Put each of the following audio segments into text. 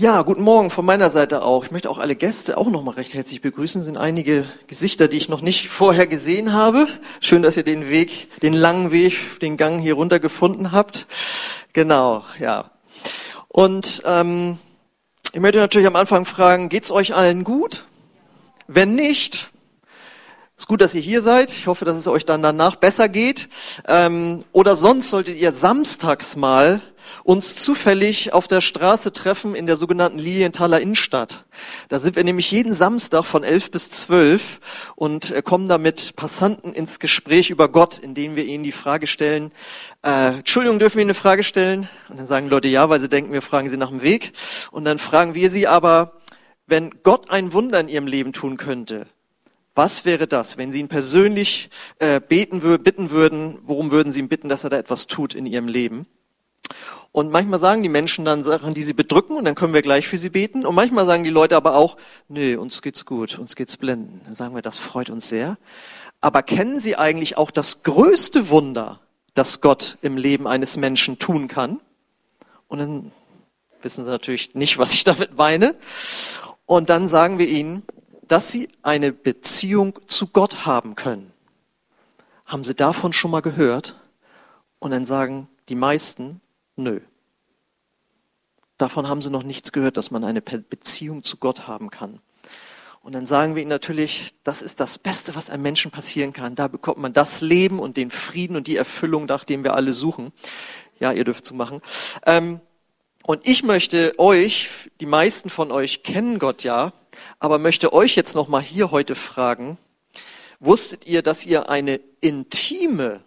Ja, guten Morgen von meiner Seite auch. Ich möchte auch alle Gäste auch nochmal recht herzlich begrüßen. Es sind einige Gesichter, die ich noch nicht vorher gesehen habe. Schön, dass ihr den Weg, den langen Weg, den Gang hier runter gefunden habt. Genau, ja. Und ähm, ich möchte natürlich am Anfang fragen, geht's euch allen gut? Wenn nicht, ist gut, dass ihr hier seid. Ich hoffe, dass es euch dann danach besser geht. Ähm, oder sonst solltet ihr samstags mal uns zufällig auf der Straße treffen in der sogenannten Lilienthaler Innenstadt. Da sind wir nämlich jeden Samstag von elf bis zwölf und äh, kommen da mit Passanten ins Gespräch über Gott, indem wir ihnen die Frage stellen, äh, Entschuldigung, dürfen wir Ihnen eine Frage stellen? Und dann sagen Leute ja, weil sie denken, wir fragen sie nach dem Weg. Und dann fragen wir sie aber, wenn Gott ein Wunder in ihrem Leben tun könnte, was wäre das, wenn Sie ihn persönlich äh, beten, bitten würden, worum würden Sie ihn bitten, dass er da etwas tut in Ihrem Leben? Und manchmal sagen die Menschen dann Sachen, die sie bedrücken, und dann können wir gleich für sie beten. Und manchmal sagen die Leute aber auch, nö, uns geht's gut, uns geht's blenden. Dann sagen wir, das freut uns sehr. Aber kennen Sie eigentlich auch das größte Wunder, das Gott im Leben eines Menschen tun kann? Und dann wissen Sie natürlich nicht, was ich damit meine. Und dann sagen wir ihnen, dass Sie eine Beziehung zu Gott haben können. Haben Sie davon schon mal gehört? Und dann sagen die meisten, Nö. Davon haben sie noch nichts gehört, dass man eine Beziehung zu Gott haben kann. Und dann sagen wir ihnen natürlich, das ist das Beste, was einem Menschen passieren kann. Da bekommt man das Leben und den Frieden und die Erfüllung, nach dem wir alle suchen. Ja, ihr dürft zu machen. Ähm, und ich möchte euch, die meisten von euch kennen Gott ja, aber möchte euch jetzt noch mal hier heute fragen: Wusstet ihr, dass ihr eine intime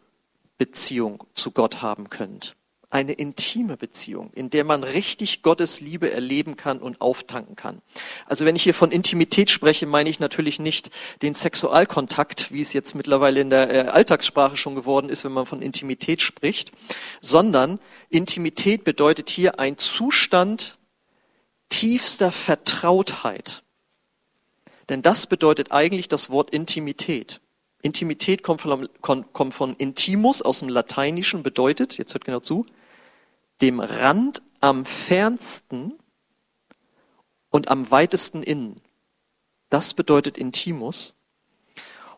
Beziehung zu Gott haben könnt? Eine intime Beziehung, in der man richtig Gottes Liebe erleben kann und auftanken kann. Also wenn ich hier von Intimität spreche, meine ich natürlich nicht den Sexualkontakt, wie es jetzt mittlerweile in der äh, Alltagssprache schon geworden ist, wenn man von Intimität spricht, sondern Intimität bedeutet hier ein Zustand tiefster Vertrautheit. Denn das bedeutet eigentlich das Wort Intimität. Intimität kommt von, kommt von intimus aus dem Lateinischen, bedeutet, jetzt hört genau zu, dem Rand am fernsten und am weitesten innen. Das bedeutet Intimus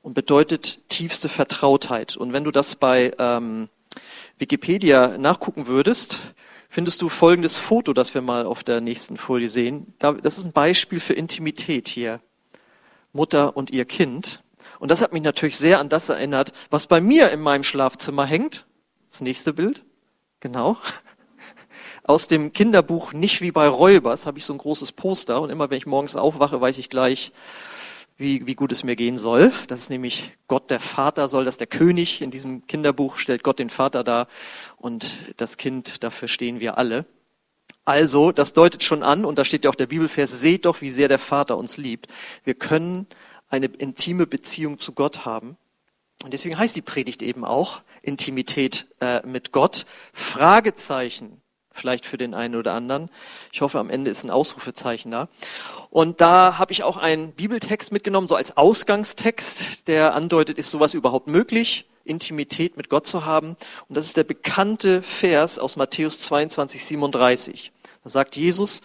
und bedeutet tiefste Vertrautheit. Und wenn du das bei ähm, Wikipedia nachgucken würdest, findest du folgendes Foto, das wir mal auf der nächsten Folie sehen. Das ist ein Beispiel für Intimität hier. Mutter und ihr Kind. Und das hat mich natürlich sehr an das erinnert, was bei mir in meinem Schlafzimmer hängt. Das nächste Bild. Genau aus dem Kinderbuch Nicht wie bei Räubers habe ich so ein großes Poster und immer wenn ich morgens aufwache, weiß ich gleich, wie, wie gut es mir gehen soll. Das ist nämlich Gott der Vater soll, das der König in diesem Kinderbuch stellt Gott den Vater dar und das Kind, dafür stehen wir alle. Also, das deutet schon an, und da steht ja auch der Bibelvers, seht doch, wie sehr der Vater uns liebt. Wir können eine intime Beziehung zu Gott haben. Und deswegen heißt die Predigt eben auch Intimität äh, mit Gott. Fragezeichen vielleicht für den einen oder anderen. Ich hoffe, am Ende ist ein Ausrufezeichen da. Und da habe ich auch einen Bibeltext mitgenommen, so als Ausgangstext, der andeutet, ist sowas überhaupt möglich, Intimität mit Gott zu haben. Und das ist der bekannte Vers aus Matthäus 22, 37. Da sagt Jesus,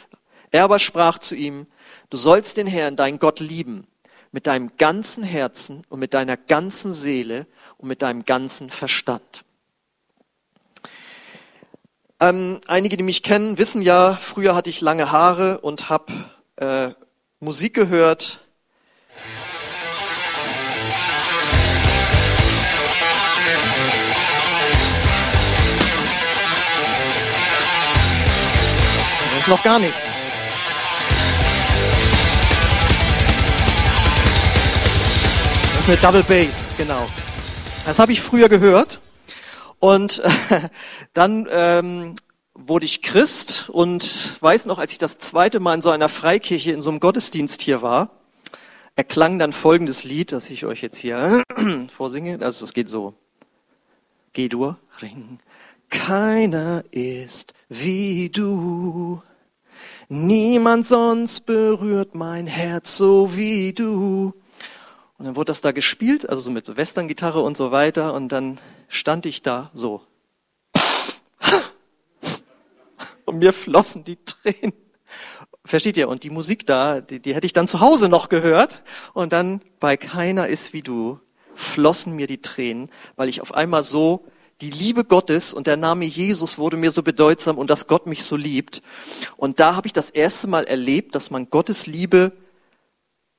er aber sprach zu ihm, du sollst den Herrn, dein Gott, lieben, mit deinem ganzen Herzen und mit deiner ganzen Seele und mit deinem ganzen Verstand. Ähm, einige, die mich kennen, wissen ja, früher hatte ich lange Haare und habe äh, Musik gehört. Das ist noch gar nichts. Das ist eine Double Bass, genau. Das habe ich früher gehört. Und äh, dann ähm, wurde ich Christ und weiß noch, als ich das zweite Mal in so einer Freikirche in so einem Gottesdienst hier war, erklang dann folgendes Lied, das ich euch jetzt hier vorsinge. Also es geht so. G-Dur, Ring. Keiner ist wie du. Niemand sonst berührt mein Herz so wie du. Und dann wurde das da gespielt, also so mit Western-Gitarre und so weiter. Und dann stand ich da so. Und mir flossen die Tränen. Versteht ihr? Und die Musik da, die, die hätte ich dann zu Hause noch gehört. Und dann bei keiner ist wie du flossen mir die Tränen, weil ich auf einmal so die Liebe Gottes und der Name Jesus wurde mir so bedeutsam und dass Gott mich so liebt. Und da habe ich das erste Mal erlebt, dass man Gottes Liebe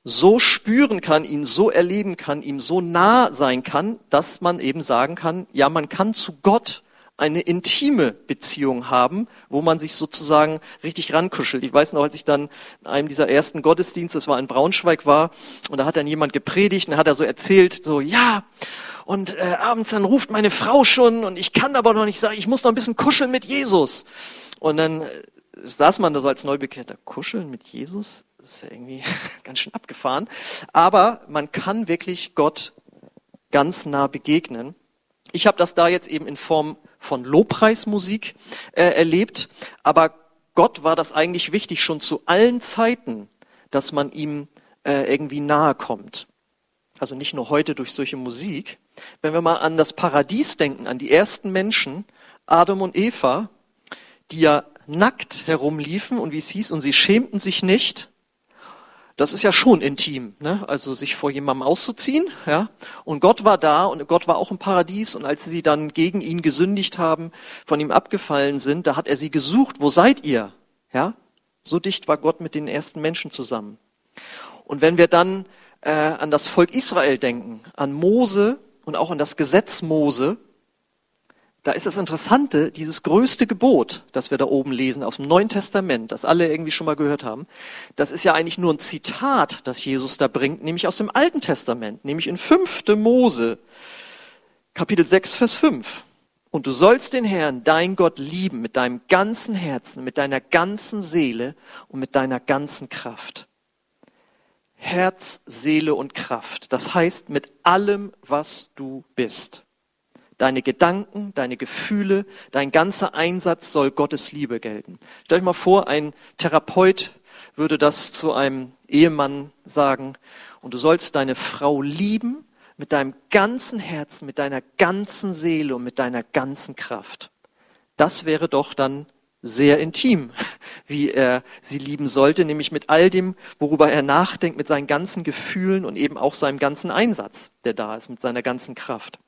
so spüren kann, ihn so erleben kann, ihm so nah sein kann, dass man eben sagen kann, ja, man kann zu Gott eine intime Beziehung haben, wo man sich sozusagen richtig rankuschelt. Ich weiß noch, als ich dann in einem dieser ersten Gottesdienste, das war in Braunschweig war, und da hat dann jemand gepredigt und hat er so erzählt, so, ja, und äh, abends dann ruft meine Frau schon und ich kann aber noch nicht sagen, ich muss noch ein bisschen kuscheln mit Jesus. Und dann äh, saß man da so als Neubekehrter, kuscheln mit Jesus? Das ist ja irgendwie ganz schön abgefahren. Aber man kann wirklich Gott ganz nah begegnen. Ich habe das da jetzt eben in Form von Lobpreismusik äh, erlebt, aber Gott war das eigentlich wichtig schon zu allen Zeiten, dass man ihm äh, irgendwie nahe kommt. Also nicht nur heute durch solche Musik. Wenn wir mal an das Paradies denken, an die ersten Menschen, Adam und Eva, die ja nackt herumliefen und wie es hieß, und sie schämten sich nicht, das ist ja schon intim, ne? also sich vor jemandem auszuziehen. Ja? Und Gott war da und Gott war auch im Paradies und als sie dann gegen ihn gesündigt haben, von ihm abgefallen sind, da hat er sie gesucht, wo seid ihr? Ja? So dicht war Gott mit den ersten Menschen zusammen. Und wenn wir dann äh, an das Volk Israel denken, an Mose und auch an das Gesetz Mose, da ist das Interessante, dieses größte Gebot, das wir da oben lesen aus dem Neuen Testament, das alle irgendwie schon mal gehört haben, das ist ja eigentlich nur ein Zitat, das Jesus da bringt, nämlich aus dem Alten Testament, nämlich in 5. Mose, Kapitel 6, Vers 5. Und du sollst den Herrn, dein Gott, lieben mit deinem ganzen Herzen, mit deiner ganzen Seele und mit deiner ganzen Kraft. Herz, Seele und Kraft. Das heißt mit allem, was du bist. Deine Gedanken, deine Gefühle, dein ganzer Einsatz soll Gottes Liebe gelten. Stell euch mal vor, ein Therapeut würde das zu einem Ehemann sagen. Und du sollst deine Frau lieben mit deinem ganzen Herzen, mit deiner ganzen Seele und mit deiner ganzen Kraft. Das wäre doch dann sehr intim, wie er sie lieben sollte, nämlich mit all dem, worüber er nachdenkt, mit seinen ganzen Gefühlen und eben auch seinem ganzen Einsatz, der da ist, mit seiner ganzen Kraft.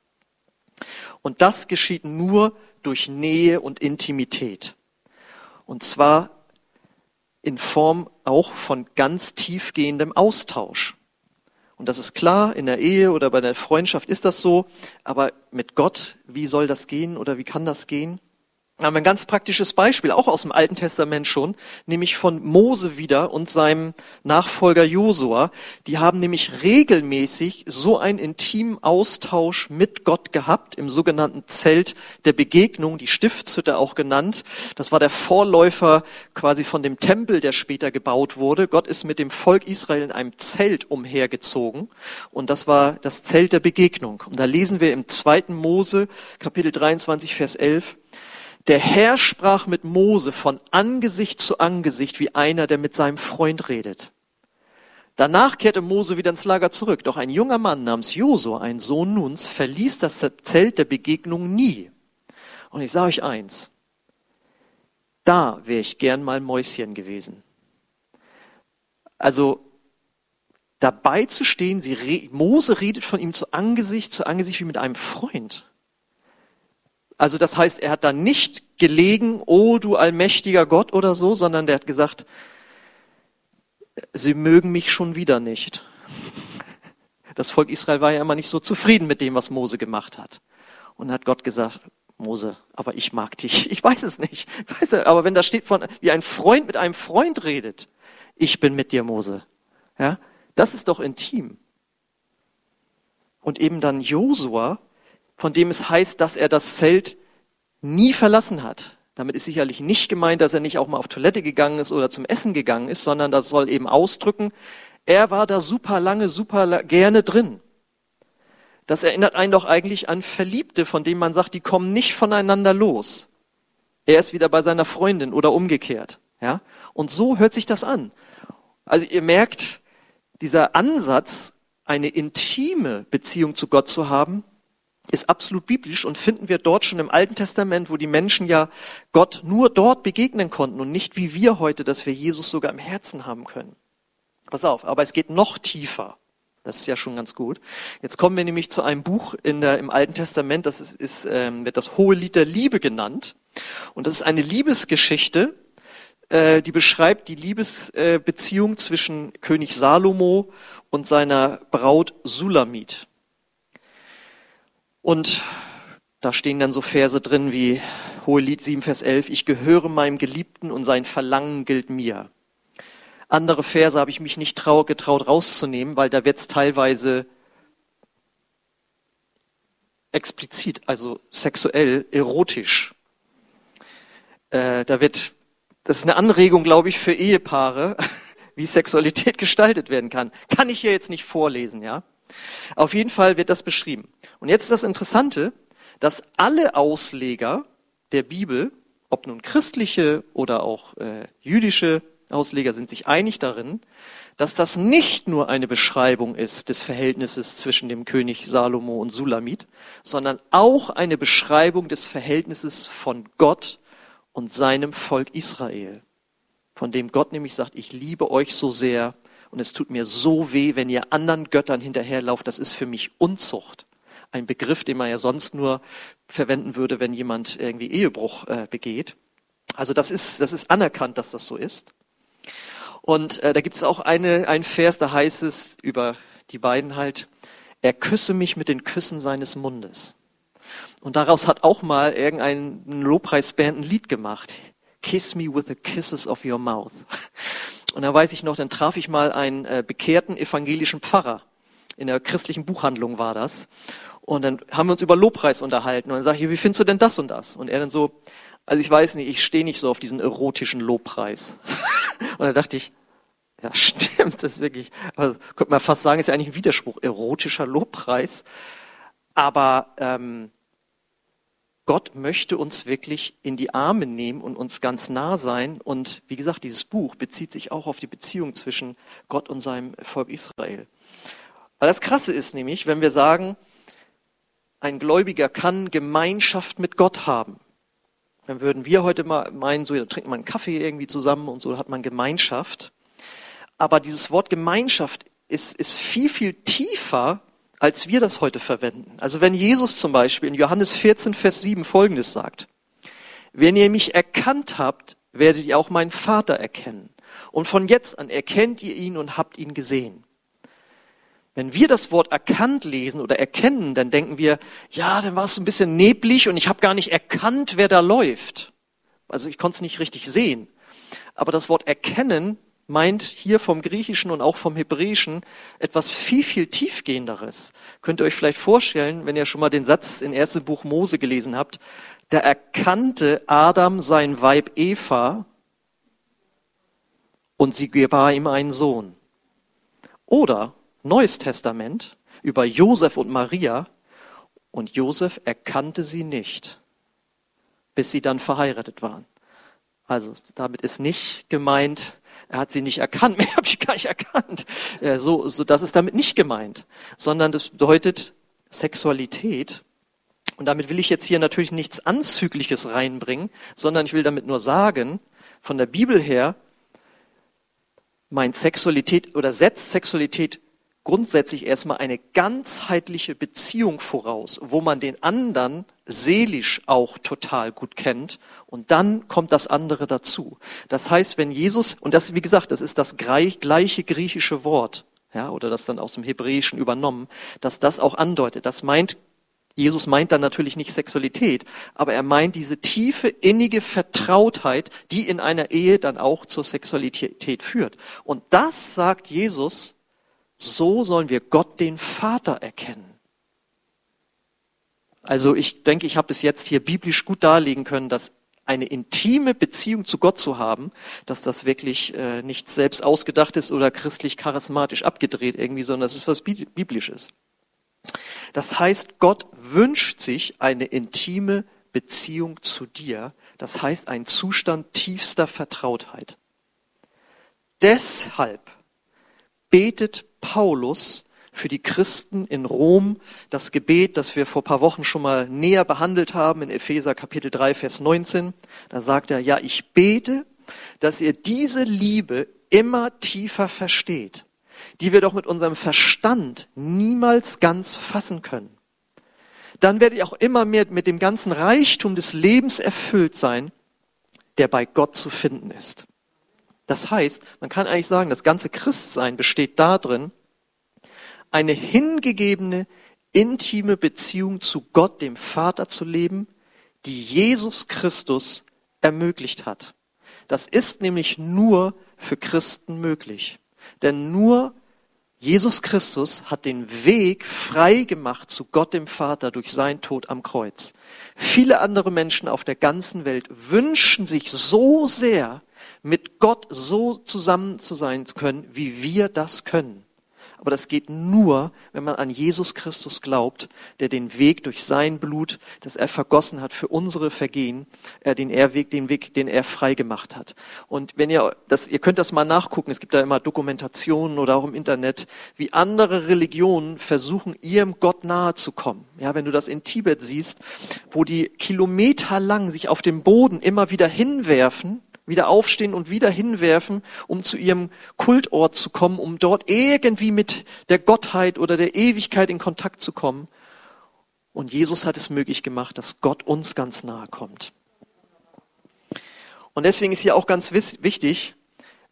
Und das geschieht nur durch Nähe und Intimität. Und zwar in Form auch von ganz tiefgehendem Austausch. Und das ist klar, in der Ehe oder bei der Freundschaft ist das so, aber mit Gott, wie soll das gehen oder wie kann das gehen? Wir haben ein ganz praktisches Beispiel, auch aus dem Alten Testament schon, nämlich von Mose wieder und seinem Nachfolger Josua. Die haben nämlich regelmäßig so einen intimen Austausch mit Gott gehabt im sogenannten Zelt der Begegnung, die Stiftshütte auch genannt. Das war der Vorläufer quasi von dem Tempel, der später gebaut wurde. Gott ist mit dem Volk Israel in einem Zelt umhergezogen und das war das Zelt der Begegnung. Und da lesen wir im zweiten Mose, Kapitel 23, Vers 11, der Herr sprach mit Mose von Angesicht zu Angesicht wie einer, der mit seinem Freund redet. Danach kehrte Mose wieder ins Lager zurück. Doch ein junger Mann namens Josua, ein Sohn Nuns, verließ das Zelt der Begegnung nie. Und ich sage euch eins, da wäre ich gern mal Mäuschen gewesen. Also dabei zu stehen, sie, Mose redet von ihm zu Angesicht zu Angesicht wie mit einem Freund. Also das heißt, er hat da nicht gelegen, oh du allmächtiger Gott oder so, sondern der hat gesagt, sie mögen mich schon wieder nicht. Das Volk Israel war ja immer nicht so zufrieden mit dem, was Mose gemacht hat. Und hat Gott gesagt, Mose, aber ich mag dich. Ich weiß es nicht. Weiß er, aber wenn da steht von, wie ein Freund mit einem Freund redet, ich bin mit dir, Mose. Ja, das ist doch intim. Und eben dann Josua, von dem es heißt, dass er das Zelt nie verlassen hat. Damit ist sicherlich nicht gemeint, dass er nicht auch mal auf Toilette gegangen ist oder zum Essen gegangen ist, sondern das soll eben ausdrücken, er war da super lange, super gerne drin. Das erinnert einen doch eigentlich an Verliebte, von denen man sagt, die kommen nicht voneinander los. Er ist wieder bei seiner Freundin oder umgekehrt. Ja? Und so hört sich das an. Also ihr merkt, dieser Ansatz, eine intime Beziehung zu Gott zu haben, ist absolut biblisch und finden wir dort schon im Alten Testament, wo die Menschen ja Gott nur dort begegnen konnten und nicht wie wir heute, dass wir Jesus sogar im Herzen haben können. Pass auf, aber es geht noch tiefer. Das ist ja schon ganz gut. Jetzt kommen wir nämlich zu einem Buch in der, im Alten Testament, das ist, ist, ähm, wird das Hohe Lied der Liebe genannt. Und das ist eine Liebesgeschichte, äh, die beschreibt die Liebesbeziehung äh, zwischen König Salomo und seiner Braut Sulamit. Und da stehen dann so Verse drin wie Hohelied 7, Vers 11, ich gehöre meinem Geliebten und sein Verlangen gilt mir. Andere Verse habe ich mich nicht trau getraut rauszunehmen, weil da wird es teilweise explizit, also sexuell, erotisch. Äh, da wird, das ist eine Anregung, glaube ich, für Ehepaare, wie Sexualität gestaltet werden kann. Kann ich hier jetzt nicht vorlesen, ja? Auf jeden Fall wird das beschrieben. Und jetzt ist das Interessante, dass alle Ausleger der Bibel, ob nun christliche oder auch äh, jüdische Ausleger, sind sich einig darin, dass das nicht nur eine Beschreibung ist des Verhältnisses zwischen dem König Salomo und Sulamit, sondern auch eine Beschreibung des Verhältnisses von Gott und seinem Volk Israel, von dem Gott nämlich sagt, ich liebe euch so sehr, und es tut mir so weh, wenn ihr anderen Göttern hinterherlauft. Das ist für mich Unzucht. Ein Begriff, den man ja sonst nur verwenden würde, wenn jemand irgendwie Ehebruch äh, begeht. Also das ist, das ist anerkannt, dass das so ist. Und äh, da gibt es auch eine, ein Vers, da heißt es über die beiden halt, er küsse mich mit den Küssen seines Mundes. Und daraus hat auch mal irgendein Lobpreisband ein Lied gemacht. Kiss me with the kisses of your mouth. Und da weiß ich noch, dann traf ich mal einen äh, bekehrten evangelischen Pfarrer. In der christlichen Buchhandlung war das. Und dann haben wir uns über Lobpreis unterhalten. Und dann sage ich, wie findest du denn das und das? Und er dann so, also ich weiß nicht, ich stehe nicht so auf diesen erotischen Lobpreis. und da dachte ich, ja, stimmt, das ist wirklich, also könnte man fast sagen, ist ja eigentlich ein Widerspruch, erotischer Lobpreis. Aber ähm, Gott möchte uns wirklich in die Arme nehmen und uns ganz nah sein. Und wie gesagt, dieses Buch bezieht sich auch auf die Beziehung zwischen Gott und seinem Volk Israel. Weil das Krasse ist nämlich, wenn wir sagen, ein Gläubiger kann Gemeinschaft mit Gott haben. Dann würden wir heute mal meinen, so, da trinkt man einen Kaffee irgendwie zusammen und so hat man Gemeinschaft. Aber dieses Wort Gemeinschaft ist, ist viel, viel tiefer als wir das heute verwenden. Also wenn Jesus zum Beispiel in Johannes 14, Vers 7 Folgendes sagt, wenn ihr mich erkannt habt, werdet ihr auch meinen Vater erkennen. Und von jetzt an erkennt ihr ihn und habt ihn gesehen. Wenn wir das Wort erkannt lesen oder erkennen, dann denken wir, ja, dann war es ein bisschen neblig und ich habe gar nicht erkannt, wer da läuft. Also ich konnte es nicht richtig sehen. Aber das Wort erkennen meint hier vom Griechischen und auch vom Hebräischen etwas viel, viel tiefgehenderes. Könnt ihr euch vielleicht vorstellen, wenn ihr schon mal den Satz in ersten Buch Mose gelesen habt, da erkannte Adam sein Weib Eva und sie gebar ihm einen Sohn. Oder Neues Testament über Josef und Maria und Josef erkannte sie nicht, bis sie dann verheiratet waren. Also damit ist nicht gemeint, er hat sie nicht erkannt, mehr habe ich gar nicht erkannt. So, so, das ist damit nicht gemeint, sondern das bedeutet Sexualität. Und damit will ich jetzt hier natürlich nichts Anzügliches reinbringen, sondern ich will damit nur sagen, von der Bibel her meint Sexualität oder setzt Sexualität grundsätzlich erstmal eine ganzheitliche Beziehung voraus, wo man den anderen seelisch auch total gut kennt und dann kommt das andere dazu. Das heißt, wenn Jesus, und das, wie gesagt, das ist das gleiche griechische Wort, ja, oder das dann aus dem Hebräischen übernommen, dass das auch andeutet. Das meint, Jesus meint dann natürlich nicht Sexualität, aber er meint diese tiefe, innige Vertrautheit, die in einer Ehe dann auch zur Sexualität führt. Und das sagt Jesus, so sollen wir Gott den Vater erkennen. Also ich denke, ich habe es jetzt hier biblisch gut darlegen können, dass eine intime Beziehung zu Gott zu haben, dass das wirklich äh, nichts selbst ausgedacht ist oder christlich charismatisch abgedreht irgendwie, sondern das ist was biblisches. Das heißt, Gott wünscht sich eine intime Beziehung zu dir. Das heißt, ein Zustand tiefster Vertrautheit. Deshalb betet Paulus für die Christen in Rom das Gebet, das wir vor paar Wochen schon mal näher behandelt haben in Epheser Kapitel 3, Vers 19. Da sagt er, ja, ich bete, dass ihr diese Liebe immer tiefer versteht, die wir doch mit unserem Verstand niemals ganz fassen können. Dann werdet ihr auch immer mehr mit dem ganzen Reichtum des Lebens erfüllt sein, der bei Gott zu finden ist. Das heißt, man kann eigentlich sagen, das ganze Christsein besteht darin, eine hingegebene, intime Beziehung zu Gott, dem Vater zu leben, die Jesus Christus ermöglicht hat. Das ist nämlich nur für Christen möglich. Denn nur Jesus Christus hat den Weg frei gemacht zu Gott dem Vater durch seinen Tod am Kreuz. Viele andere Menschen auf der ganzen Welt wünschen sich so sehr, mit Gott so zusammen zu sein können, wie wir das können. Aber das geht nur, wenn man an Jesus Christus glaubt, der den Weg durch sein Blut, das er vergossen hat für unsere Vergehen, äh, den er Weg, den Weg, den er frei gemacht hat. Und wenn ihr das, ihr könnt das mal nachgucken. Es gibt da immer Dokumentationen oder auch im Internet, wie andere Religionen versuchen, ihrem Gott nahe zu kommen. Ja, wenn du das in Tibet siehst, wo die kilometerlang sich auf dem Boden immer wieder hinwerfen wieder aufstehen und wieder hinwerfen, um zu ihrem Kultort zu kommen, um dort irgendwie mit der Gottheit oder der Ewigkeit in Kontakt zu kommen. Und Jesus hat es möglich gemacht, dass Gott uns ganz nahe kommt. Und deswegen ist hier auch ganz wichtig,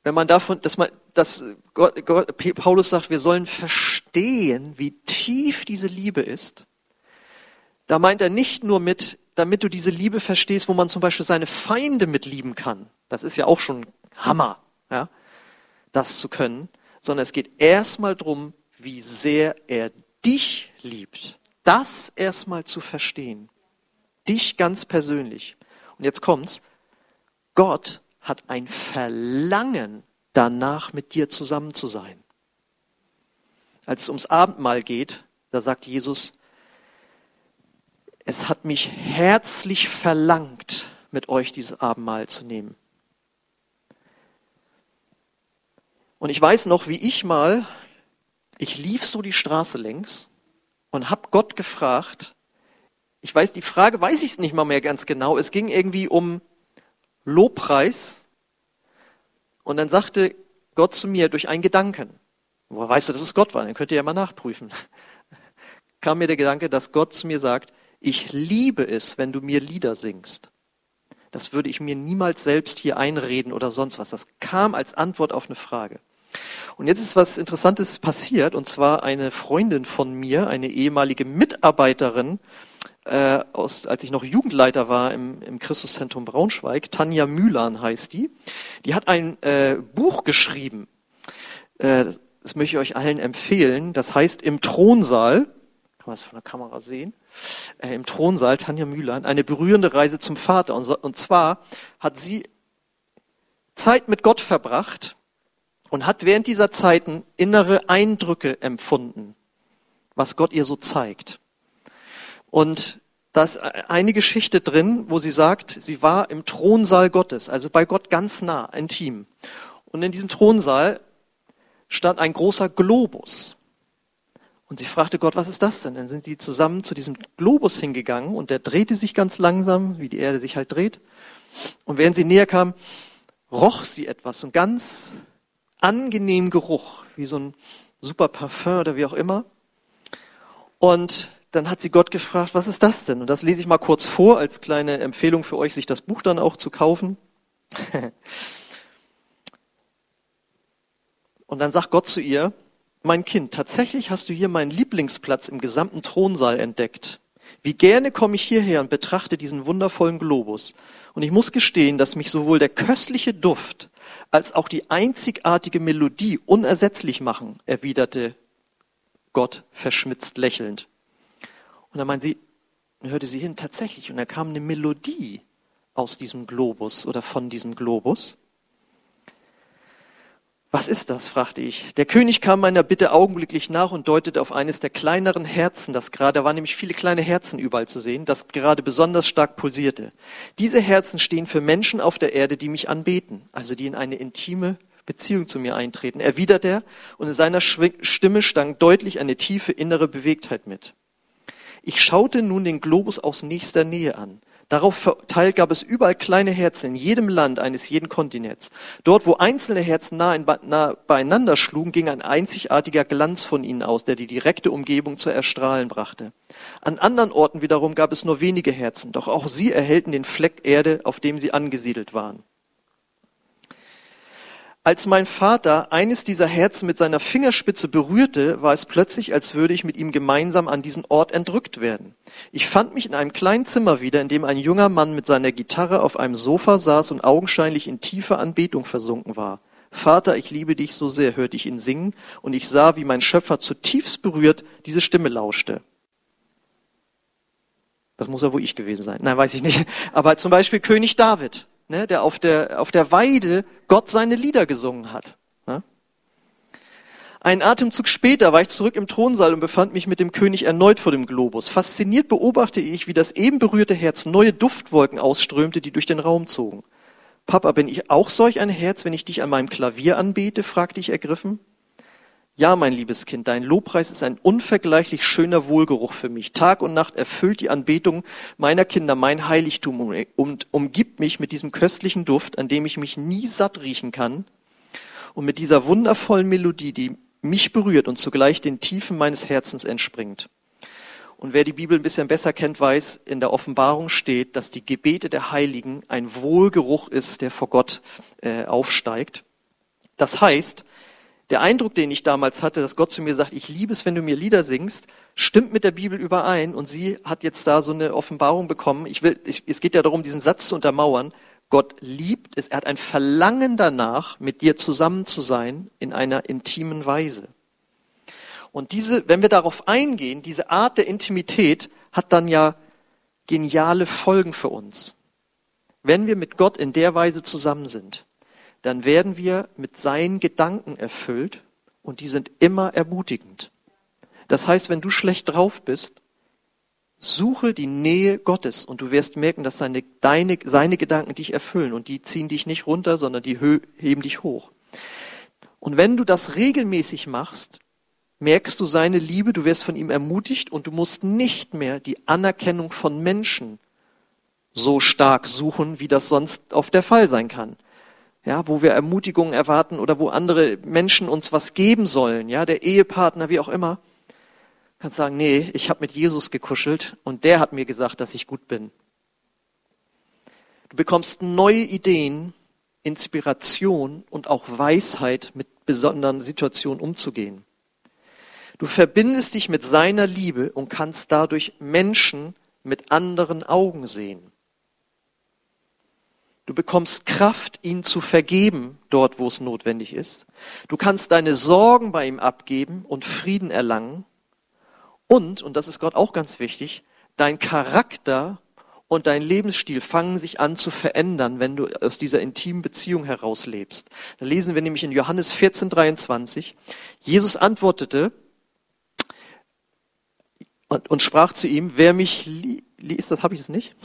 wenn man davon, dass man, dass Gott, Gott, Paulus sagt, wir sollen verstehen, wie tief diese Liebe ist. Da meint er nicht nur mit, damit du diese Liebe verstehst, wo man zum Beispiel seine Feinde mitlieben kann. Das ist ja auch schon Hammer, ja, das zu können. Sondern es geht erstmal darum, wie sehr er dich liebt. Das erstmal zu verstehen. Dich ganz persönlich. Und jetzt kommt's. Gott hat ein Verlangen danach, mit dir zusammen zu sein. Als es ums Abendmahl geht, da sagt Jesus, es hat mich herzlich verlangt, mit euch dieses Abendmahl zu nehmen. Und ich weiß noch, wie ich mal, ich lief so die Straße längs und habe Gott gefragt, ich weiß, die Frage weiß ich nicht mal mehr ganz genau, es ging irgendwie um Lobpreis. Und dann sagte Gott zu mir durch einen Gedanken, woher weißt du, dass es Gott war, dann könnt ihr ja mal nachprüfen, kam mir der Gedanke, dass Gott zu mir sagt, ich liebe es, wenn du mir Lieder singst. Das würde ich mir niemals selbst hier einreden oder sonst was. Das kam als Antwort auf eine Frage. Und jetzt ist was Interessantes passiert, und zwar eine Freundin von mir, eine ehemalige Mitarbeiterin, äh, aus, als ich noch Jugendleiter war im, im Christuszentrum Braunschweig, Tanja Mülan heißt die, die hat ein äh, Buch geschrieben. Äh, das möchte ich euch allen empfehlen. Das heißt Im Thronsaal, kann man das von der Kamera sehen, äh, im Thronsaal, Tanja Mühlern, eine berührende Reise zum Vater. Und, so, und zwar hat sie Zeit mit Gott verbracht und hat während dieser Zeiten innere Eindrücke empfunden, was Gott ihr so zeigt. Und da ist eine Geschichte drin, wo sie sagt, sie war im Thronsaal Gottes, also bei Gott ganz nah, intim. Und in diesem Thronsaal stand ein großer Globus. Und sie fragte Gott, was ist das denn? Dann sind die zusammen zu diesem Globus hingegangen und der drehte sich ganz langsam, wie die Erde sich halt dreht. Und während sie näher kam, roch sie etwas, so einen ganz angenehmen Geruch, wie so ein super Parfum oder wie auch immer. Und dann hat sie Gott gefragt, was ist das denn? Und das lese ich mal kurz vor als kleine Empfehlung für euch, sich das Buch dann auch zu kaufen. Und dann sagt Gott zu ihr, mein Kind, tatsächlich hast du hier meinen Lieblingsplatz im gesamten Thronsaal entdeckt. Wie gerne komme ich hierher und betrachte diesen wundervollen Globus. Und ich muss gestehen, dass mich sowohl der köstliche Duft als auch die einzigartige Melodie unersetzlich machen, erwiderte Gott verschmitzt lächelnd. Und dann meinte sie, hörte sie hin, tatsächlich, und da kam eine Melodie aus diesem Globus oder von diesem Globus. Was ist das? fragte ich. Der König kam meiner Bitte augenblicklich nach und deutete auf eines der kleineren Herzen, das gerade, da waren nämlich viele kleine Herzen überall zu sehen, das gerade besonders stark pulsierte. Diese Herzen stehen für Menschen auf der Erde, die mich anbeten, also die in eine intime Beziehung zu mir eintreten, erwidert er, und in seiner Stimme stank deutlich eine tiefe innere Bewegtheit mit. Ich schaute nun den Globus aus nächster Nähe an. Darauf verteilt gab es überall kleine Herzen in jedem Land eines jeden Kontinents. Dort, wo einzelne Herzen nah, in, nah beieinander schlugen, ging ein einzigartiger Glanz von ihnen aus, der die direkte Umgebung zu erstrahlen brachte. An anderen Orten wiederum gab es nur wenige Herzen, doch auch sie erhellten den Fleck Erde, auf dem sie angesiedelt waren. Als mein Vater eines dieser Herzen mit seiner Fingerspitze berührte, war es plötzlich, als würde ich mit ihm gemeinsam an diesen Ort entrückt werden. Ich fand mich in einem kleinen Zimmer wieder, in dem ein junger Mann mit seiner Gitarre auf einem Sofa saß und augenscheinlich in tiefer Anbetung versunken war. Vater, ich liebe dich so sehr, hörte ich ihn singen, und ich sah, wie mein Schöpfer zutiefst berührt diese Stimme lauschte. Das muss ja wohl ich gewesen sein. Nein, weiß ich nicht. Aber zum Beispiel König David ne, der auf der, auf der Weide Gott seine Lieder gesungen hat. Ne? Ein Atemzug später war ich zurück im Thronsaal und befand mich mit dem König erneut vor dem Globus. Fasziniert beobachte ich, wie das eben berührte Herz neue Duftwolken ausströmte, die durch den Raum zogen. Papa, bin ich auch solch ein Herz, wenn ich dich an meinem Klavier anbete? fragte ich ergriffen. Ja, mein liebes Kind, dein Lobpreis ist ein unvergleichlich schöner Wohlgeruch für mich. Tag und Nacht erfüllt die Anbetung meiner Kinder mein Heiligtum und umgibt mich mit diesem köstlichen Duft, an dem ich mich nie satt riechen kann und mit dieser wundervollen Melodie, die mich berührt und zugleich den Tiefen meines Herzens entspringt. Und wer die Bibel ein bisschen besser kennt, weiß, in der Offenbarung steht, dass die Gebete der Heiligen ein Wohlgeruch ist, der vor Gott äh, aufsteigt. Das heißt, der Eindruck, den ich damals hatte, dass Gott zu mir sagt, ich liebe es, wenn du mir Lieder singst, stimmt mit der Bibel überein. Und sie hat jetzt da so eine Offenbarung bekommen. Ich will, ich, es geht ja darum, diesen Satz zu untermauern. Gott liebt es. Er hat ein Verlangen danach, mit dir zusammen zu sein in einer intimen Weise. Und diese, wenn wir darauf eingehen, diese Art der Intimität hat dann ja geniale Folgen für uns. Wenn wir mit Gott in der Weise zusammen sind dann werden wir mit seinen Gedanken erfüllt und die sind immer ermutigend. Das heißt, wenn du schlecht drauf bist, suche die Nähe Gottes und du wirst merken, dass seine, deine, seine Gedanken dich erfüllen und die ziehen dich nicht runter, sondern die heben dich hoch. Und wenn du das regelmäßig machst, merkst du seine Liebe, du wirst von ihm ermutigt und du musst nicht mehr die Anerkennung von Menschen so stark suchen, wie das sonst auf der Fall sein kann ja, wo wir Ermutigungen erwarten oder wo andere Menschen uns was geben sollen, ja, der Ehepartner, wie auch immer, kannst sagen, nee, ich habe mit Jesus gekuschelt und der hat mir gesagt, dass ich gut bin. Du bekommst neue Ideen, Inspiration und auch Weisheit, mit besonderen Situationen umzugehen. Du verbindest dich mit seiner Liebe und kannst dadurch Menschen mit anderen Augen sehen. Du bekommst Kraft, ihn zu vergeben, dort, wo es notwendig ist. Du kannst deine Sorgen bei ihm abgeben und Frieden erlangen. Und, und das ist Gott auch ganz wichtig, dein Charakter und dein Lebensstil fangen sich an zu verändern, wenn du aus dieser intimen Beziehung herauslebst. Da lesen wir nämlich in Johannes 14, 23. Jesus antwortete und, und sprach zu ihm, wer mich liebt, das habe ich es nicht.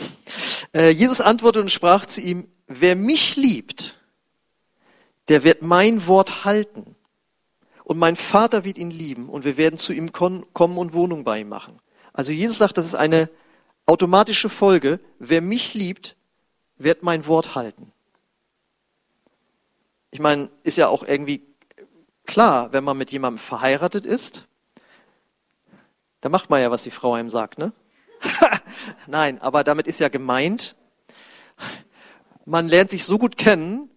Äh, Jesus antwortete und sprach zu ihm, wer mich liebt, der wird mein Wort halten. Und mein Vater wird ihn lieben und wir werden zu ihm kommen und Wohnung bei ihm machen. Also Jesus sagt, das ist eine automatische Folge. Wer mich liebt, wird mein Wort halten. Ich meine, ist ja auch irgendwie klar, wenn man mit jemandem verheiratet ist, da macht man ja, was die Frau einem sagt, ne? Nein, aber damit ist ja gemeint, man lernt sich so gut kennen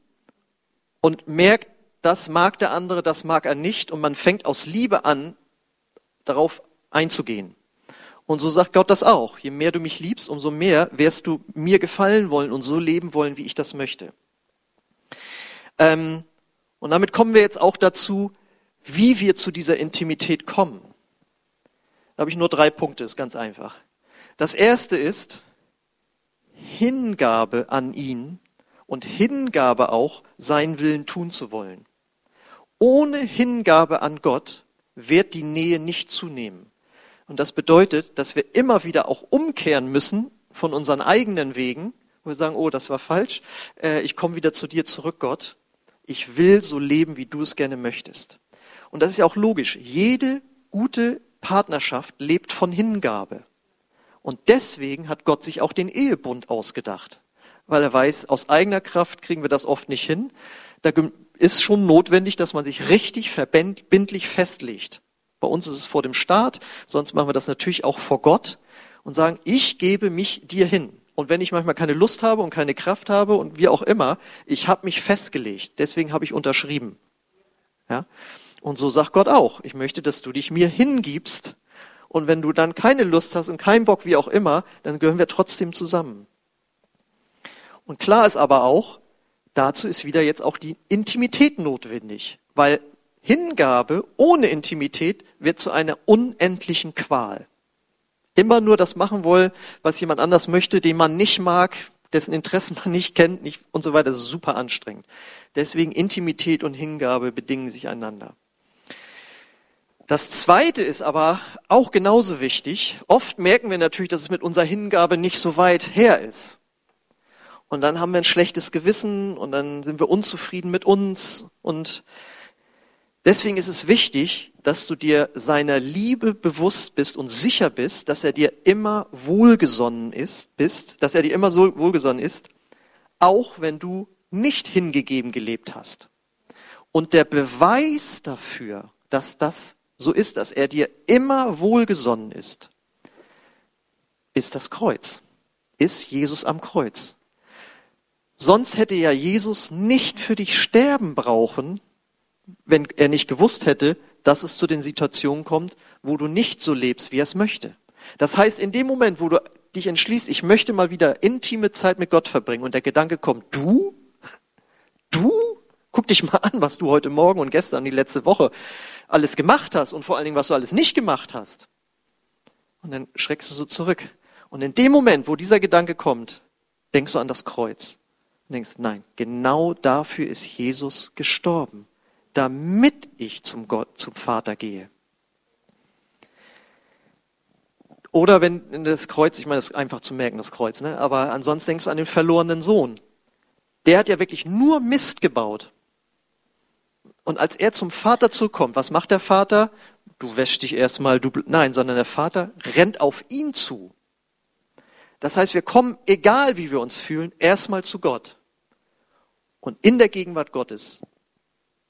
und merkt, das mag der andere, das mag er nicht und man fängt aus Liebe an, darauf einzugehen. Und so sagt Gott das auch. Je mehr du mich liebst, umso mehr wirst du mir gefallen wollen und so leben wollen, wie ich das möchte. Ähm, und damit kommen wir jetzt auch dazu, wie wir zu dieser Intimität kommen. Da habe ich nur drei Punkte, ist ganz einfach. Das erste ist Hingabe an ihn und Hingabe auch, seinen Willen tun zu wollen. Ohne Hingabe an Gott wird die Nähe nicht zunehmen. Und das bedeutet, dass wir immer wieder auch umkehren müssen von unseren eigenen Wegen, wo wir sagen, oh, das war falsch, äh, ich komme wieder zu dir zurück, Gott, ich will so leben, wie du es gerne möchtest. Und das ist ja auch logisch. Jede gute Partnerschaft lebt von Hingabe. Und deswegen hat Gott sich auch den Ehebund ausgedacht. Weil er weiß, aus eigener Kraft kriegen wir das oft nicht hin. Da ist schon notwendig, dass man sich richtig verbindlich festlegt. Bei uns ist es vor dem Staat, sonst machen wir das natürlich auch vor Gott und sagen, ich gebe mich dir hin. Und wenn ich manchmal keine Lust habe und keine Kraft habe und wie auch immer, ich habe mich festgelegt. Deswegen habe ich unterschrieben. Ja? Und so sagt Gott auch, ich möchte, dass du dich mir hingibst. Und wenn du dann keine Lust hast und keinen Bock, wie auch immer, dann gehören wir trotzdem zusammen. Und klar ist aber auch, dazu ist wieder jetzt auch die Intimität notwendig, weil Hingabe ohne Intimität wird zu einer unendlichen Qual. Immer nur das machen wollen, was jemand anders möchte, den man nicht mag, dessen Interessen man nicht kennt nicht, und so weiter, super anstrengend. Deswegen Intimität und Hingabe bedingen sich einander. Das zweite ist aber auch genauso wichtig. Oft merken wir natürlich, dass es mit unserer Hingabe nicht so weit her ist. Und dann haben wir ein schlechtes Gewissen und dann sind wir unzufrieden mit uns und Deswegen ist es wichtig, dass du dir seiner Liebe bewusst bist und sicher bist, dass er dir immer wohlgesonnen ist, bist, dass er dir immer so wohlgesonnen ist, auch wenn du nicht hingegeben gelebt hast. Und der Beweis dafür, dass das so ist, dass er dir immer wohlgesonnen ist, ist das Kreuz, ist Jesus am Kreuz. Sonst hätte ja Jesus nicht für dich sterben brauchen, wenn er nicht gewusst hätte, dass es zu den Situationen kommt, wo du nicht so lebst, wie er es möchte. Das heißt, in dem Moment, wo du dich entschließt, ich möchte mal wieder intime Zeit mit Gott verbringen und der Gedanke kommt, du? Du? Guck dich mal an, was du heute Morgen und gestern, die letzte Woche alles gemacht hast und vor allen Dingen, was du alles nicht gemacht hast. Und dann schreckst du so zurück. Und in dem Moment, wo dieser Gedanke kommt, denkst du an das Kreuz. Und denkst, nein, genau dafür ist Jesus gestorben damit ich zum Gott, zum Vater gehe. Oder wenn das Kreuz, ich meine, das ist einfach zu merken, das Kreuz, ne? aber ansonsten denkst du an den verlorenen Sohn. Der hat ja wirklich nur Mist gebaut. Und als er zum Vater zukommt, was macht der Vater? Du wäschst dich erstmal, du, nein, sondern der Vater rennt auf ihn zu. Das heißt, wir kommen, egal wie wir uns fühlen, erstmal zu Gott. Und in der Gegenwart Gottes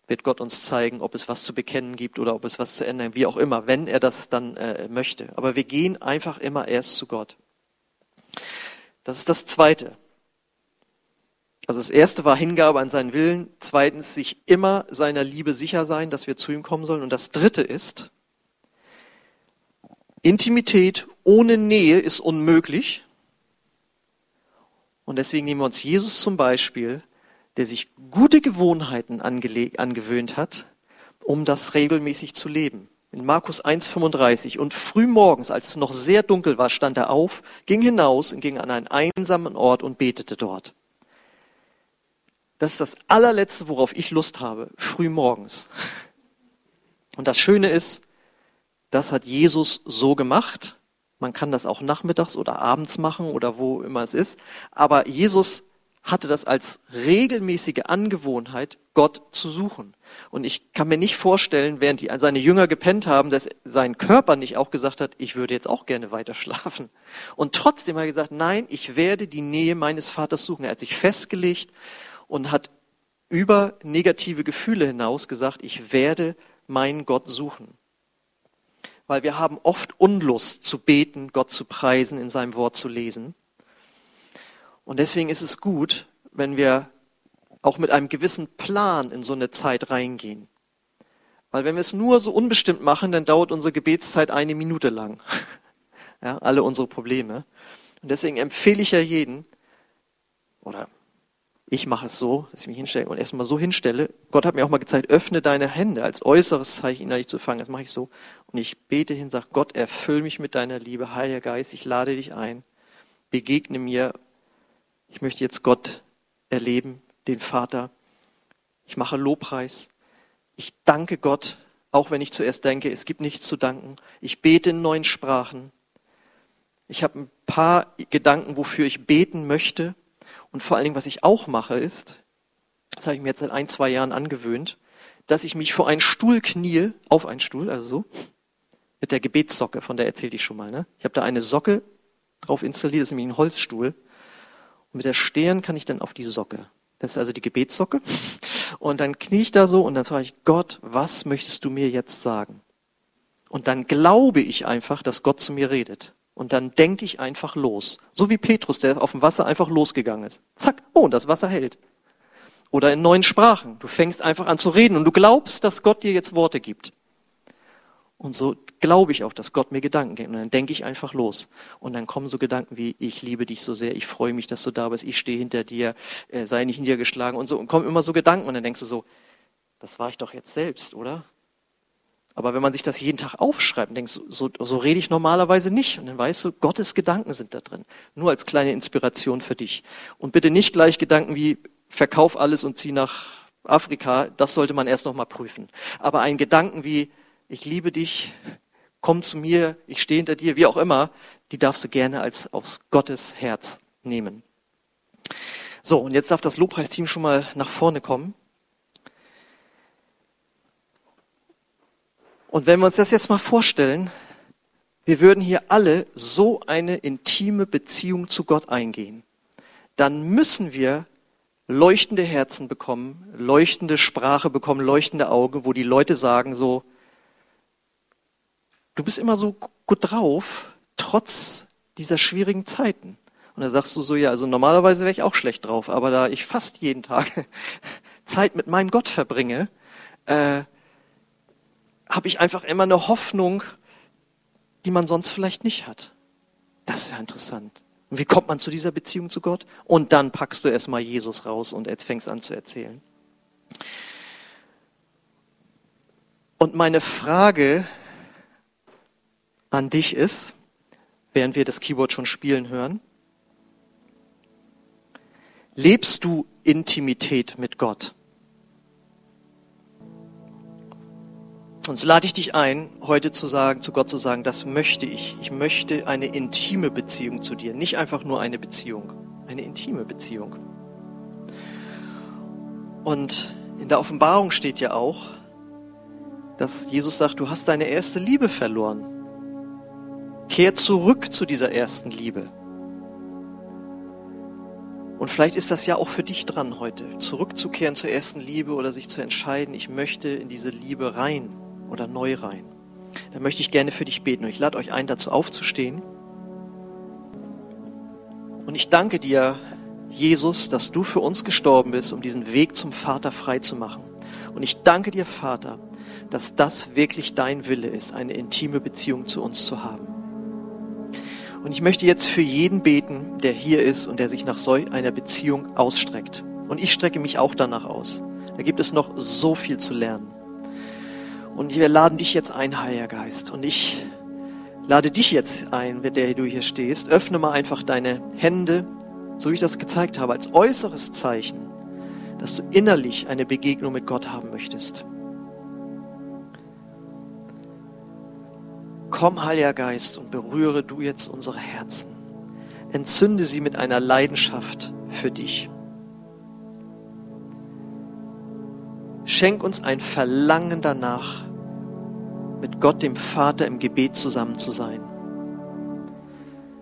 wird Gott uns zeigen, ob es was zu bekennen gibt oder ob es was zu ändern, wie auch immer, wenn er das dann äh, möchte. Aber wir gehen einfach immer erst zu Gott. Das ist das Zweite. Also das Erste war Hingabe an seinen Willen. Zweitens, sich immer seiner Liebe sicher sein, dass wir zu ihm kommen sollen. Und das Dritte ist, Intimität ohne Nähe ist unmöglich. Und deswegen nehmen wir uns Jesus zum Beispiel, der sich gute Gewohnheiten angewöhnt hat, um das regelmäßig zu leben. In Markus 1,35 und früh morgens, als es noch sehr dunkel war, stand er auf, ging hinaus und ging an einen einsamen Ort und betete dort. Das ist das allerletzte, worauf ich Lust habe, früh morgens. Und das Schöne ist, das hat Jesus so gemacht. Man kann das auch nachmittags oder abends machen oder wo immer es ist. Aber Jesus hatte das als regelmäßige Angewohnheit, Gott zu suchen. Und ich kann mir nicht vorstellen, während die, seine Jünger gepennt haben, dass sein Körper nicht auch gesagt hat, ich würde jetzt auch gerne weiter schlafen. Und trotzdem hat er gesagt, nein, ich werde die Nähe meines Vaters suchen. Er hat sich festgelegt und hat über negative Gefühle hinaus gesagt, ich werde meinen Gott suchen. Weil wir haben oft Unlust zu beten, Gott zu preisen, in seinem Wort zu lesen. Und deswegen ist es gut, wenn wir auch mit einem gewissen Plan in so eine Zeit reingehen. Weil wenn wir es nur so unbestimmt machen, dann dauert unsere Gebetszeit eine Minute lang. Ja, alle unsere Probleme. Und deswegen empfehle ich ja jeden, oder ich mache es so, dass ich mich hinstelle und erstmal so hinstelle. Gott hat mir auch mal gezeigt, öffne deine Hände als äußeres Zeichen, nicht zu fangen. Das mache ich so. Und ich bete hin, sage, Gott, erfüll mich mit deiner Liebe, Heiliger Geist, ich lade dich ein. Begegne mir ich möchte jetzt Gott erleben, den Vater. Ich mache Lobpreis. Ich danke Gott, auch wenn ich zuerst denke, es gibt nichts zu danken. Ich bete in neuen Sprachen. Ich habe ein paar Gedanken, wofür ich beten möchte. Und vor allen Dingen, was ich auch mache, ist, das habe ich mir jetzt seit ein, zwei Jahren angewöhnt, dass ich mich vor einen Stuhl knie, auf einen Stuhl, also so, mit der Gebetssocke, von der erzählte ich schon mal. Ne? Ich habe da eine Socke drauf installiert, das ist nämlich ein Holzstuhl. Und mit der Stirn kann ich dann auf die Socke. Das ist also die Gebetssocke. Und dann knie ich da so und dann frage ich, Gott, was möchtest du mir jetzt sagen? Und dann glaube ich einfach, dass Gott zu mir redet. Und dann denke ich einfach los. So wie Petrus, der auf dem Wasser einfach losgegangen ist. Zack, oh, und das Wasser hält. Oder in neuen Sprachen. Du fängst einfach an zu reden und du glaubst, dass Gott dir jetzt Worte gibt. Und so glaube ich auch, dass Gott mir Gedanken gibt. Und dann denke ich einfach los. Und dann kommen so Gedanken wie, ich liebe dich so sehr, ich freue mich, dass du da bist, ich stehe hinter dir, äh, sei nicht niedergeschlagen und so. Und kommen immer so Gedanken. Und dann denkst du so, das war ich doch jetzt selbst, oder? Aber wenn man sich das jeden Tag aufschreibt und denkt, so, so, rede ich normalerweise nicht. Und dann weißt du, Gottes Gedanken sind da drin. Nur als kleine Inspiration für dich. Und bitte nicht gleich Gedanken wie, verkauf alles und zieh nach Afrika. Das sollte man erst nochmal prüfen. Aber ein Gedanken wie, ich liebe dich, komm zu mir, ich stehe hinter dir, wie auch immer, die darfst du gerne als aus Gottes Herz nehmen. So, und jetzt darf das Lobpreisteam schon mal nach vorne kommen. Und wenn wir uns das jetzt mal vorstellen, wir würden hier alle so eine intime Beziehung zu Gott eingehen, dann müssen wir leuchtende Herzen bekommen, leuchtende Sprache bekommen, leuchtende Augen, wo die Leute sagen so, du bist immer so gut drauf, trotz dieser schwierigen Zeiten. Und da sagst du so, ja, also normalerweise wäre ich auch schlecht drauf, aber da ich fast jeden Tag Zeit mit meinem Gott verbringe, äh, habe ich einfach immer eine Hoffnung, die man sonst vielleicht nicht hat. Das ist ja interessant. Und wie kommt man zu dieser Beziehung zu Gott? Und dann packst du erstmal Jesus raus und jetzt fängst an zu erzählen. Und meine Frage an dich ist, während wir das Keyboard schon spielen hören, lebst du Intimität mit Gott? Und so lade ich dich ein, heute zu sagen, zu Gott zu sagen, das möchte ich. Ich möchte eine intime Beziehung zu dir. Nicht einfach nur eine Beziehung, eine intime Beziehung. Und in der Offenbarung steht ja auch, dass Jesus sagt, du hast deine erste Liebe verloren. Kehr zurück zu dieser ersten Liebe. Und vielleicht ist das ja auch für dich dran heute, zurückzukehren zur ersten Liebe oder sich zu entscheiden, ich möchte in diese Liebe rein oder neu rein. Da möchte ich gerne für dich beten und ich lade euch ein, dazu aufzustehen. Und ich danke dir, Jesus, dass du für uns gestorben bist, um diesen Weg zum Vater frei zu machen. Und ich danke dir, Vater, dass das wirklich dein Wille ist, eine intime Beziehung zu uns zu haben. Und ich möchte jetzt für jeden beten, der hier ist und der sich nach so einer Beziehung ausstreckt. Und ich strecke mich auch danach aus. Da gibt es noch so viel zu lernen. Und wir laden dich jetzt ein, Heiliger Geist. Und ich lade dich jetzt ein, der du hier stehst. Öffne mal einfach deine Hände, so wie ich das gezeigt habe, als äußeres Zeichen, dass du innerlich eine Begegnung mit Gott haben möchtest. Komm, Heiliger Geist, und berühre du jetzt unsere Herzen. Entzünde sie mit einer Leidenschaft für dich. Schenk uns ein Verlangen danach, mit Gott, dem Vater, im Gebet zusammen zu sein.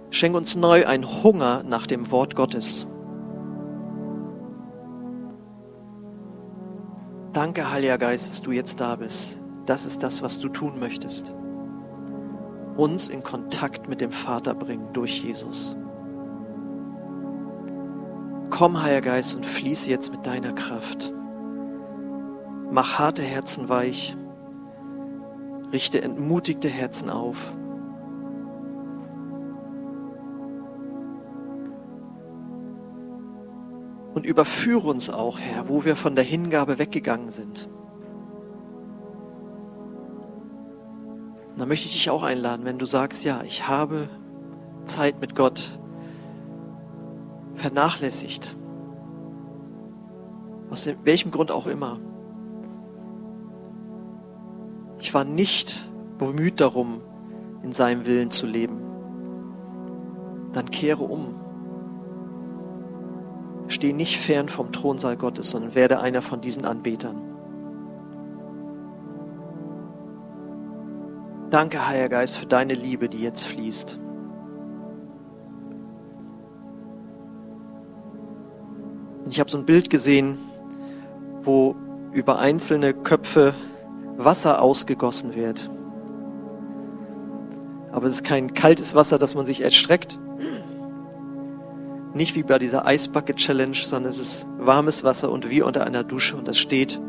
Schenk uns neu einen Hunger nach dem Wort Gottes. Danke, Heiliger Geist, dass du jetzt da bist. Das ist das, was du tun möchtest uns in Kontakt mit dem Vater bringen durch Jesus. Komm, Heiliger Geist, und fließe jetzt mit deiner Kraft. Mach harte Herzen weich, richte entmutigte Herzen auf. Und überführe uns auch, Herr, wo wir von der Hingabe weggegangen sind. Dann möchte ich dich auch einladen, wenn du sagst, ja, ich habe Zeit mit Gott vernachlässigt. Aus welchem Grund auch immer. Ich war nicht bemüht darum, in seinem Willen zu leben. Dann kehre um. Steh nicht fern vom Thronsaal Gottes, sondern werde einer von diesen Anbetern. Danke, Heiliger Geist, für deine Liebe, die jetzt fließt. Ich habe so ein Bild gesehen, wo über einzelne Köpfe Wasser ausgegossen wird. Aber es ist kein kaltes Wasser, das man sich erstreckt, nicht wie bei dieser Eisbucket Challenge, sondern es ist warmes Wasser und wie unter einer Dusche und das steht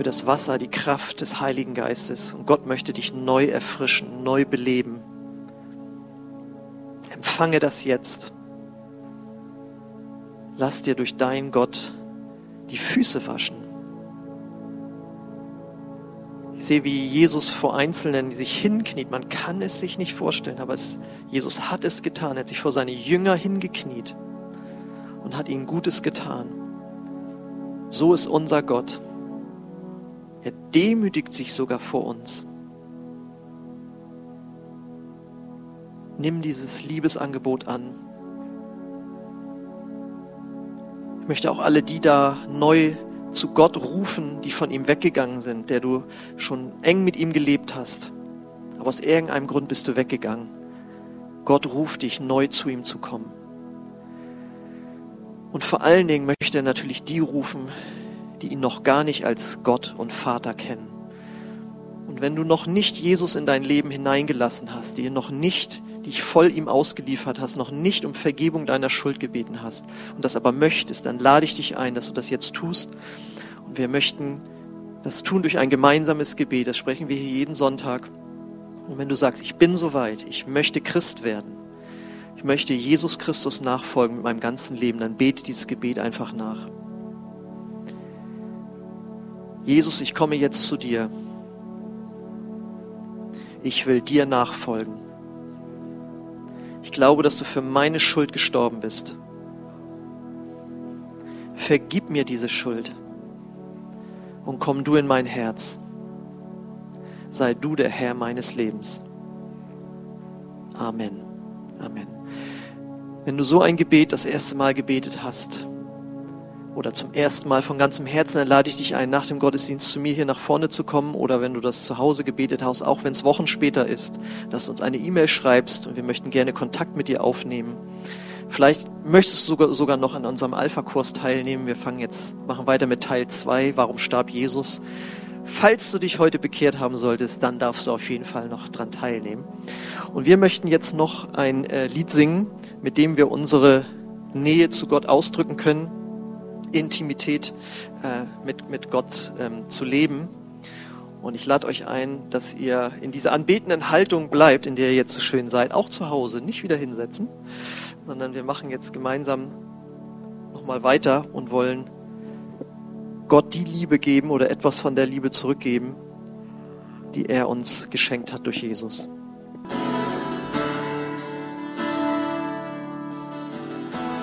für das Wasser die Kraft des Heiligen Geistes und Gott möchte dich neu erfrischen, neu beleben. Empfange das jetzt. Lass dir durch deinen Gott die Füße waschen. Sehe, wie Jesus vor Einzelnen sich hinkniet. Man kann es sich nicht vorstellen, aber es, Jesus hat es getan. Er hat sich vor seine Jünger hingekniet und hat ihnen Gutes getan. So ist unser Gott. Er demütigt sich sogar vor uns. Nimm dieses Liebesangebot an. Ich möchte auch alle die da neu zu Gott rufen, die von ihm weggegangen sind, der du schon eng mit ihm gelebt hast. Aber aus irgendeinem Grund bist du weggegangen. Gott ruft dich, neu zu ihm zu kommen. Und vor allen Dingen möchte er natürlich die rufen, die ihn noch gar nicht als Gott und Vater kennen. Und wenn du noch nicht Jesus in dein Leben hineingelassen hast, die noch nicht dich voll ihm ausgeliefert hast, noch nicht um Vergebung deiner Schuld gebeten hast und das aber möchtest, dann lade ich dich ein, dass du das jetzt tust. Und wir möchten das tun durch ein gemeinsames Gebet. Das sprechen wir hier jeden Sonntag. Und wenn du sagst, ich bin soweit, ich möchte Christ werden, ich möchte Jesus Christus nachfolgen mit meinem ganzen Leben, dann bete dieses Gebet einfach nach. Jesus, ich komme jetzt zu dir. Ich will dir nachfolgen. Ich glaube, dass du für meine Schuld gestorben bist. Vergib mir diese Schuld und komm du in mein Herz. Sei du der Herr meines Lebens. Amen. Amen. Wenn du so ein Gebet das erste Mal gebetet hast, oder zum ersten Mal von ganzem Herzen, dann lade ich dich ein, nach dem Gottesdienst zu mir hier nach vorne zu kommen oder wenn du das zu Hause gebetet hast, auch wenn es Wochen später ist, dass du uns eine E-Mail schreibst und wir möchten gerne Kontakt mit dir aufnehmen. Vielleicht möchtest du sogar, sogar noch an unserem Alpha-Kurs teilnehmen. Wir fangen jetzt, machen weiter mit Teil 2, warum starb Jesus? Falls du dich heute bekehrt haben solltest, dann darfst du auf jeden Fall noch dran teilnehmen. Und wir möchten jetzt noch ein äh, Lied singen, mit dem wir unsere Nähe zu Gott ausdrücken können. Intimität äh, mit, mit Gott ähm, zu leben. Und ich lade euch ein, dass ihr in dieser anbetenden Haltung bleibt, in der ihr jetzt so schön seid, auch zu Hause, nicht wieder hinsetzen, sondern wir machen jetzt gemeinsam nochmal weiter und wollen Gott die Liebe geben oder etwas von der Liebe zurückgeben, die er uns geschenkt hat durch Jesus.